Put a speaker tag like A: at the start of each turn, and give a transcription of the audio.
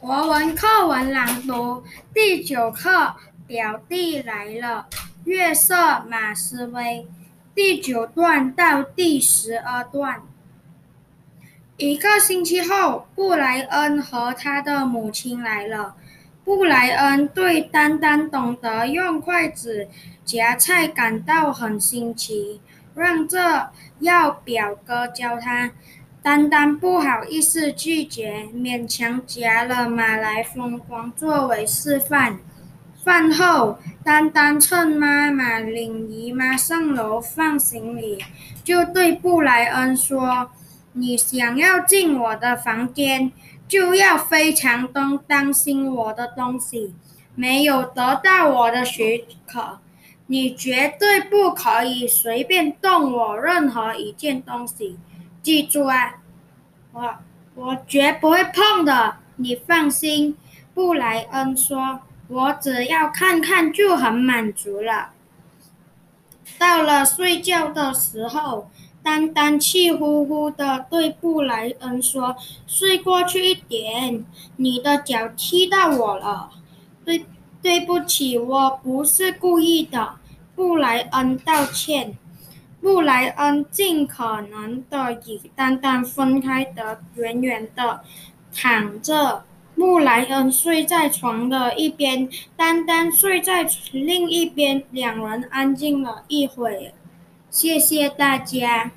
A: 国文课文朗读第九课，表弟来了。月色马思威，第九段到第十二段。一个星期后，布莱恩和他的母亲来了。布莱恩对丹丹懂得用筷子夹菜感到很新奇，让这要表哥教他。丹丹不好意思拒绝，勉强夹了马来风光作为示范。饭后，丹丹趁妈妈领姨妈上楼放行李，就对布莱恩说：“你想要进我的房间，就要非常当当心我的东西。没有得到我的许可，你绝对不可以随便动我任何一件东西。”记住啊，我我绝不会碰的，你放心。”布莱恩说，“我只要看看就很满足了。”到了睡觉的时候，丹丹气呼呼地对布莱恩说：“睡过去一点，你的脚踢到我了。”“对，对不起，我不是故意的。”布莱恩道歉。布莱恩尽可能的与丹丹分开得远远的，躺着。布莱恩睡在床的一边，丹丹睡在另一边，两人安静了一会。谢谢大家。